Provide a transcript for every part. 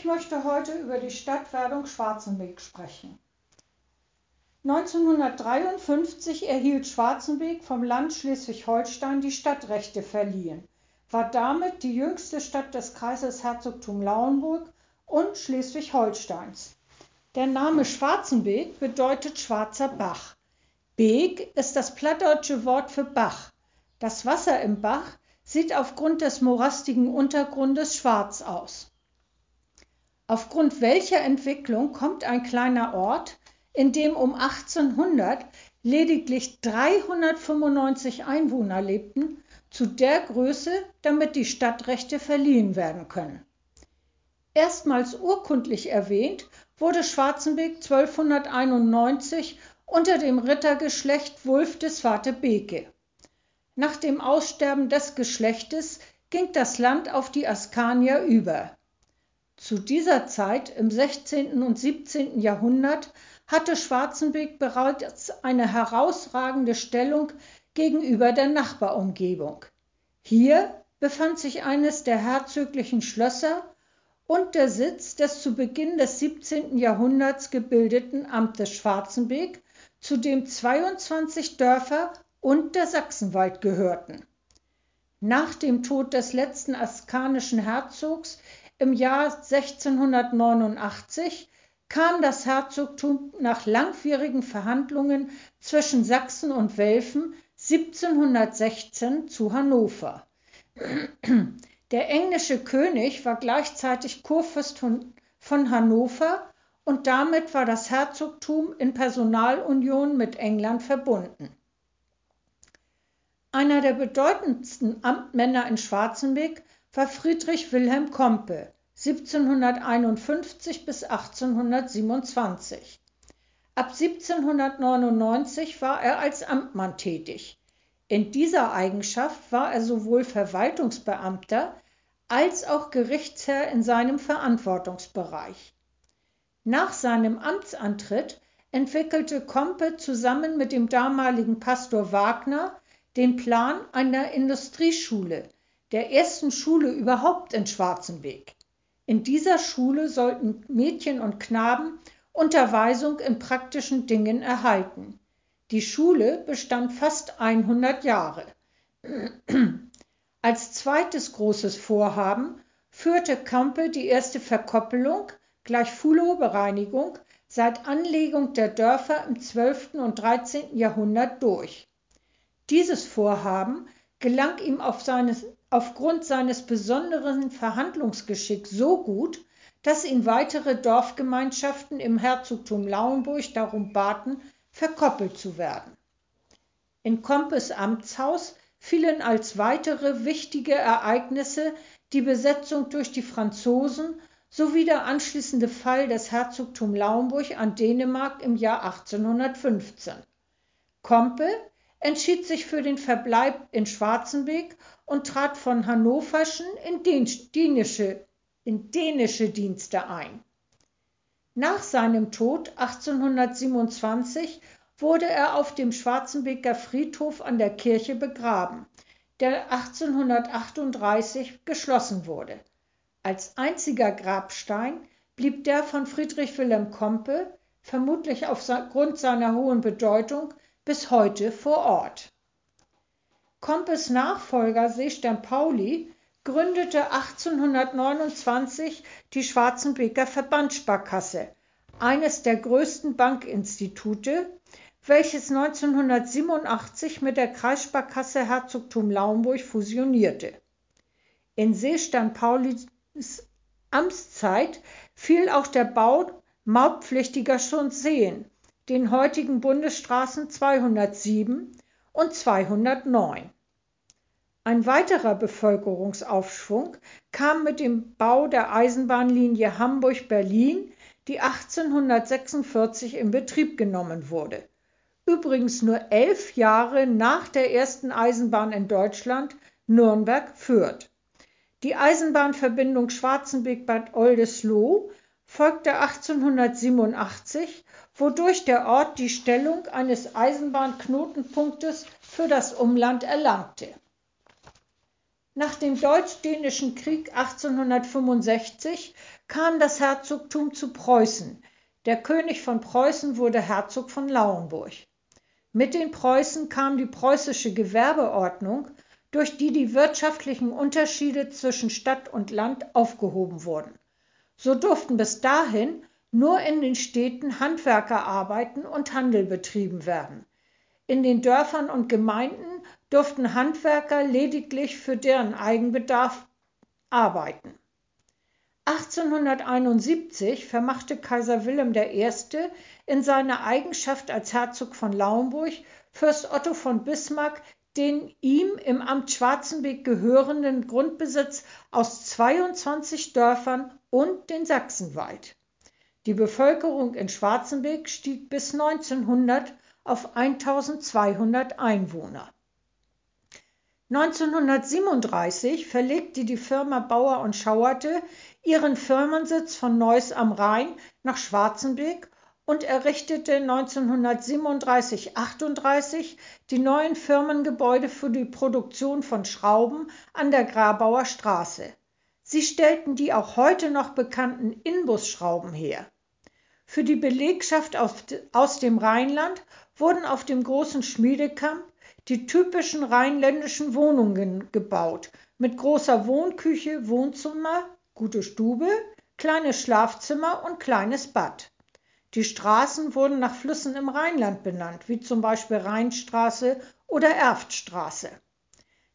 Ich möchte heute über die Stadtwerdung Schwarzenbeek sprechen. 1953 erhielt Schwarzenbeek vom Land Schleswig-Holstein die Stadtrechte verliehen, war damit die jüngste Stadt des Kreises Herzogtum Lauenburg und Schleswig-Holsteins. Der Name Schwarzenbeek bedeutet schwarzer Bach. Beek ist das plattdeutsche Wort für Bach. Das Wasser im Bach sieht aufgrund des morastigen Untergrundes schwarz aus. Aufgrund welcher Entwicklung kommt ein kleiner Ort, in dem um 1800 lediglich 395 Einwohner lebten, zu der Größe, damit die Stadtrechte verliehen werden können. Erstmals urkundlich erwähnt wurde Schwarzenbeek 1291 unter dem Rittergeschlecht Wulf des Vater Beke. Nach dem Aussterben des Geschlechtes ging das Land auf die Askanier über. Zu dieser Zeit im 16. und 17. Jahrhundert hatte Schwarzenbeek bereits eine herausragende Stellung gegenüber der Nachbarumgebung. Hier befand sich eines der herzöglichen Schlösser und der Sitz des zu Beginn des 17. Jahrhunderts gebildeten Amtes Schwarzenbeek, zu dem 22 Dörfer und der Sachsenwald gehörten. Nach dem Tod des letzten askanischen Herzogs im Jahr 1689 kam das Herzogtum nach langwierigen Verhandlungen zwischen Sachsen und Welfen 1716 zu Hannover. Der englische König war gleichzeitig Kurfürst von, Hannover und damit war das Herzogtum in Personalunion mit England verbunden. Einer der bedeutendsten Amtmänner in Schwarzenbeck war Friedrich Wilhelm Kompe, 1751 bis 1827. Ab 1799 war er als Amtmann tätig. In dieser Eigenschaft war er sowohl Verwaltungsbeamter als auch Gerichtsherr in seinem Verantwortungsbereich. Nach seinem Amtsantritt entwickelte Kompe zusammen mit dem damaligen Pastor Wagner den Plan einer Industrieschule, der ersten Schule überhaupt in Schwarzenbeek. In dieser Schule sollten Mädchen und Knaben Unterweisung in praktischen Dingen erhalten. Die Schule bestand fast 100 Jahre. Als zweites großes Vorhaben führte Campe die erste Verkoppelung gleich Fuhlobereinigung seit Anlegung der Dörfer im 12. und 13. Jahrhundert durch. Dieses Vorhaben gelang ihm auf seines, aufgrund seines besonderen Verhandlungsgeschicks so gut, dass ihn weitere Dorfgemeinschaften im Herzogtum Lauenburg darum baten, verkoppelt zu werden. In Kompes Amtshaus fielen als weitere wichtige Ereignisse die Besetzung durch die Franzosen sowie der anschließende Fall des Herzogtum Lauenburg an Dänemark im Jahr 1815. Kompe entschied sich für den Verbleib in Schwarzenbeek und trat von hannoverschen in dänische, in dänische Dienste ein. Nach seinem Tod 1827 wurde er auf dem Schwarzenbeker Friedhof an der Kirche begraben, der 1838 geschlossen wurde. Als einziger Grabstein blieb der von Friedrich Wilhelm Kompe, vermutlich aufgrund seiner hohen Bedeutung, bis heute vor Ort. Kompes Nachfolger Seestern Pauli gründete 1829 die Schwarzenbeker Verbandssparkasse, eines der größten Bankinstitute, welches 1987 mit der Kreissparkasse Herzogtum Lauenburg fusionierte. In Seestern Paulis Amtszeit fiel auch der Bau mautpflichtiger Schonseen, den heutigen Bundesstraßen 207 und 209. Ein weiterer Bevölkerungsaufschwung kam mit dem Bau der Eisenbahnlinie Hamburg-Berlin, die 1846 in Betrieb genommen wurde. Übrigens nur elf Jahre nach der ersten Eisenbahn in Deutschland, Nürnberg-Fürth. Die Eisenbahnverbindung Schwarzenbeck-Bad Oldesloe folgte 1887, wodurch der Ort die Stellung eines Eisenbahnknotenpunktes für das Umland erlangte Nach dem Deutsch-Dänischen Krieg 1865 kam das Herzogtum zu Preußen. Der König von Preußen wurde Herzog von Lauenburg. Mit den Preußen kam die preußische Gewerbeordnung, durch die die wirtschaftlichen Unterschiede zwischen Stadt und Land aufgehoben wurden. So durften bis dahin nur in den Städten Handwerkerarbeiten und Handel betrieben werden. In den Dörfern und Gemeinden durften Handwerker lediglich für deren Eigenbedarf arbeiten. 1871 vermachte Kaiser Wilhelm I. in seiner Eigenschaft als Herzog von Lauenburg Fürst Otto von Bismarck den ihm im Amt Schwarzenbeck gehörenden Grundbesitz aus 22 Dörfern und den Sachsenwald. Die Bevölkerung in Schwarzenbeck stieg bis 1900 auf 1200 Einwohner. 1937 verlegte die Firma Bauer und Schauerte ihren Firmensitz von Neuss am Rhein nach Schwarzenbeck und errichtete 1937/38 die neuen Firmengebäude für die Produktion von Schrauben an der Grabauer Straße. Sie stellten die auch heute noch bekannten Inbusschrauben her. Für die Belegschaft aus dem Rheinland wurden auf dem großen Schmiedekamp die typischen rheinländischen Wohnungen gebaut, mit großer Wohnküche, Wohnzimmer, gute Stube, kleines Schlafzimmer und kleines Bad. Die Straßen wurden nach Flüssen im Rheinland benannt, wie zum Beispiel Rheinstraße oder Erftstraße.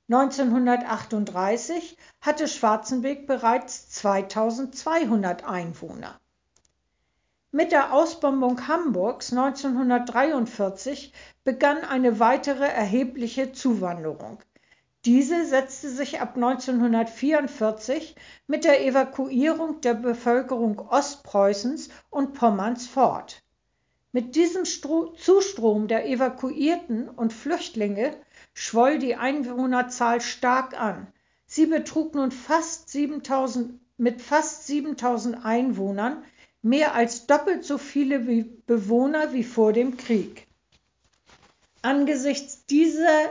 1938 hatte Schwarzenbeck bereits 2200 Einwohner. Mit der Ausbombung Hamburgs 1943 begann eine weitere erhebliche Zuwanderung. Diese setzte sich ab 1944 mit der Evakuierung der Bevölkerung Ostpreußens und Pommerns fort. Mit diesem Zustrom der Evakuierten und Flüchtlinge schwoll die Einwohnerzahl stark an. Sie betrug nun fast 7000, mit fast 7000 Einwohnern mehr als doppelt so viele Bewohner wie vor dem Krieg. Angesichts dieser,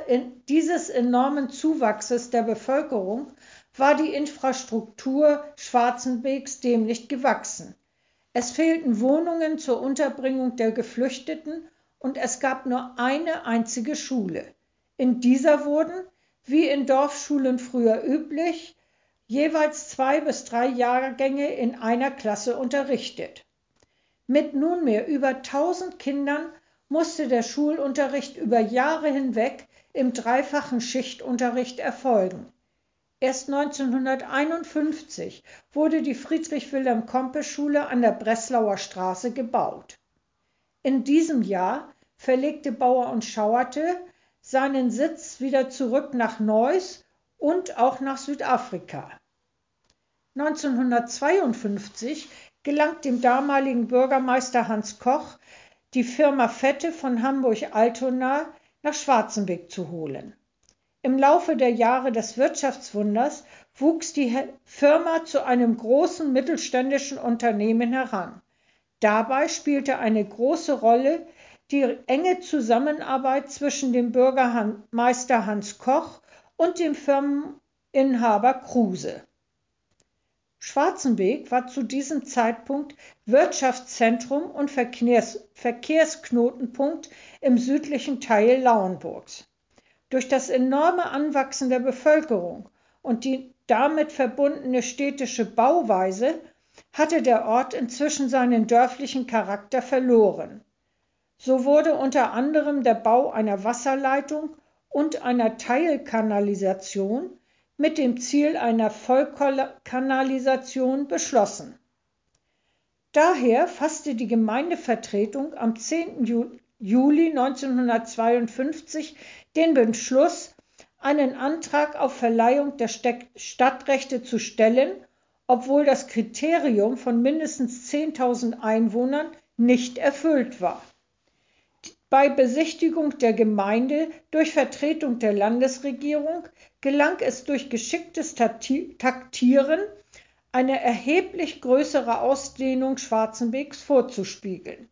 dieses enormen Zuwachses der Bevölkerung war die Infrastruktur Schwarzenbeeks dem nicht gewachsen. Es fehlten Wohnungen zur Unterbringung der Geflüchteten und es gab nur eine einzige Schule. In dieser wurden, wie in Dorfschulen früher üblich, jeweils zwei bis drei Jahrgänge in einer Klasse unterrichtet. Mit nunmehr über 1000 Kindern musste der Schulunterricht über Jahre hinweg im dreifachen Schichtunterricht erfolgen. Erst 1951 wurde die Friedrich-Wilhelm-Kompe-Schule an der Breslauer Straße gebaut. In diesem Jahr verlegte Bauer und Schauerte seinen Sitz wieder zurück nach Neuss und auch nach Südafrika. 1952 gelang dem damaligen Bürgermeister Hans Koch die Firma Fette von Hamburg-Altona nach Schwarzenbeck zu holen. Im Laufe der Jahre des Wirtschaftswunders wuchs die Firma zu einem großen mittelständischen Unternehmen heran. Dabei spielte eine große Rolle die enge Zusammenarbeit zwischen dem Bürgermeister Hans Koch und dem Firmeninhaber Kruse. Schwarzenbeek war zu diesem Zeitpunkt Wirtschaftszentrum und Verkehrs Verkehrsknotenpunkt im südlichen Teil Lauenburgs. Durch das enorme Anwachsen der Bevölkerung und die damit verbundene städtische Bauweise hatte der Ort inzwischen seinen dörflichen Charakter verloren. So wurde unter anderem der Bau einer Wasserleitung und einer Teilkanalisation mit dem Ziel einer Vollkanalisation beschlossen. Daher fasste die Gemeindevertretung am 10. Juli 1952 den Beschluss, einen Antrag auf Verleihung der Stadtrechte zu stellen, obwohl das Kriterium von mindestens 10.000 Einwohnern nicht erfüllt war. Bei Besichtigung der Gemeinde durch Vertretung der Landesregierung gelang es durch geschicktes Taktieren, eine erheblich größere Ausdehnung Schwarzenbeeks vorzuspiegeln.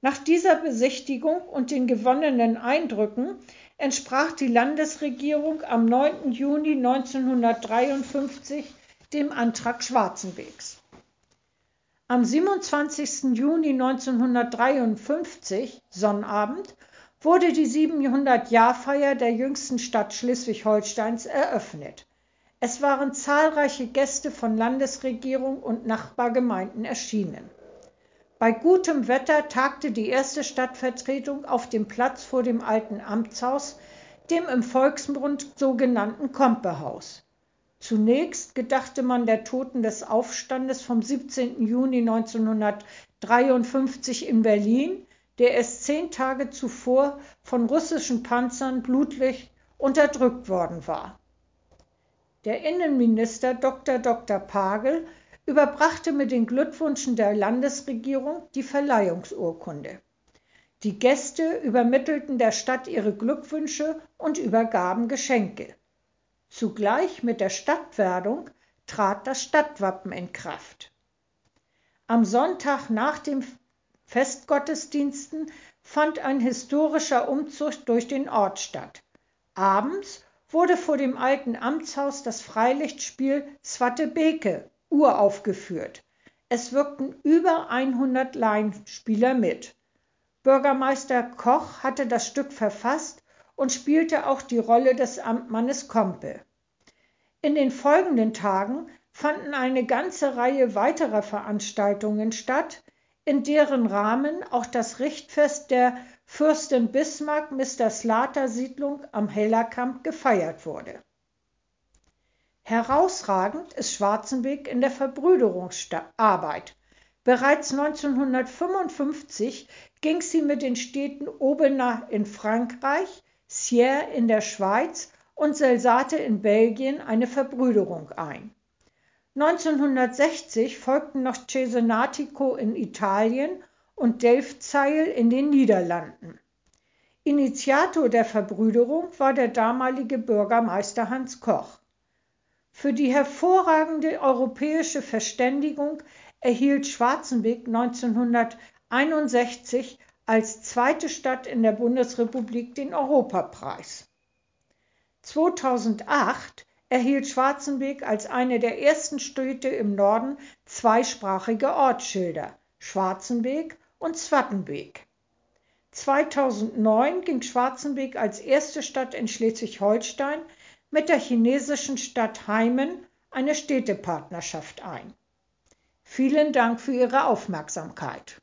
Nach dieser Besichtigung und den gewonnenen Eindrücken entsprach die Landesregierung am 9. Juni 1953 dem Antrag Schwarzenbegs. Am 27. Juni 1953, Sonnabend, wurde die 700-Jahr-Feier der jüngsten Stadt Schleswig-Holsteins eröffnet. Es waren zahlreiche Gäste von Landesregierung und Nachbargemeinden erschienen. Bei gutem Wetter tagte die erste Stadtvertretung auf dem Platz vor dem alten Amtshaus, dem im Volksmund sogenannten Kompehaus. Zunächst gedachte man der Toten des Aufstandes vom 17. Juni 1953 in Berlin, der erst zehn Tage zuvor von russischen Panzern blutlich unterdrückt worden war. Der Innenminister Dr. Dr. Pagel überbrachte mit den Glückwünschen der Landesregierung die Verleihungsurkunde. Die Gäste übermittelten der Stadt ihre Glückwünsche und übergaben Geschenke. Zugleich mit der Stadtwerdung trat das Stadtwappen in Kraft. Am Sonntag nach den Festgottesdiensten fand ein historischer Umzug durch den Ort statt. Abends wurde vor dem alten Amtshaus das Freilichtspiel Zwatte Beke uraufgeführt. Es wirkten über 100 Laienspieler mit. Bürgermeister Koch hatte das Stück verfasst und spielte auch die Rolle des Amtmannes Kompe. In den folgenden Tagen fanden eine ganze Reihe weiterer Veranstaltungen statt, in deren Rahmen auch das Richtfest der Fürstin Bismarck Mr. Slater Siedlung am Hellerkamp gefeiert wurde. Herausragend ist Schwarzenbeck in der Verbrüderungsarbeit. Bereits 1955 ging sie mit den Städten Aubenas in Frankreich, Sierre in der Schweiz und Selsate in Belgien eine Verbrüderung ein. 1960 folgten noch Cesenatico in Italien und Delfzijl in den Niederlanden. Initiator der Verbrüderung war der damalige Bürgermeister Hans Koch. Für die hervorragende europäische Verständigung erhielt Schwarzenbeck 1961 als zweite Stadt in der Bundesrepublik den Europapreis. 2008 erhielt Schwarzenbeck als eine der ersten Städte im Norden zweisprachige Ortsschilder Schwarzenbeck und Zwattenbeek. 2009 ging Schwarzenbeek als erste Stadt in Schleswig-Holstein mit der chinesischen Stadt Heimen eine Städtepartnerschaft ein. Vielen Dank für Ihre Aufmerksamkeit.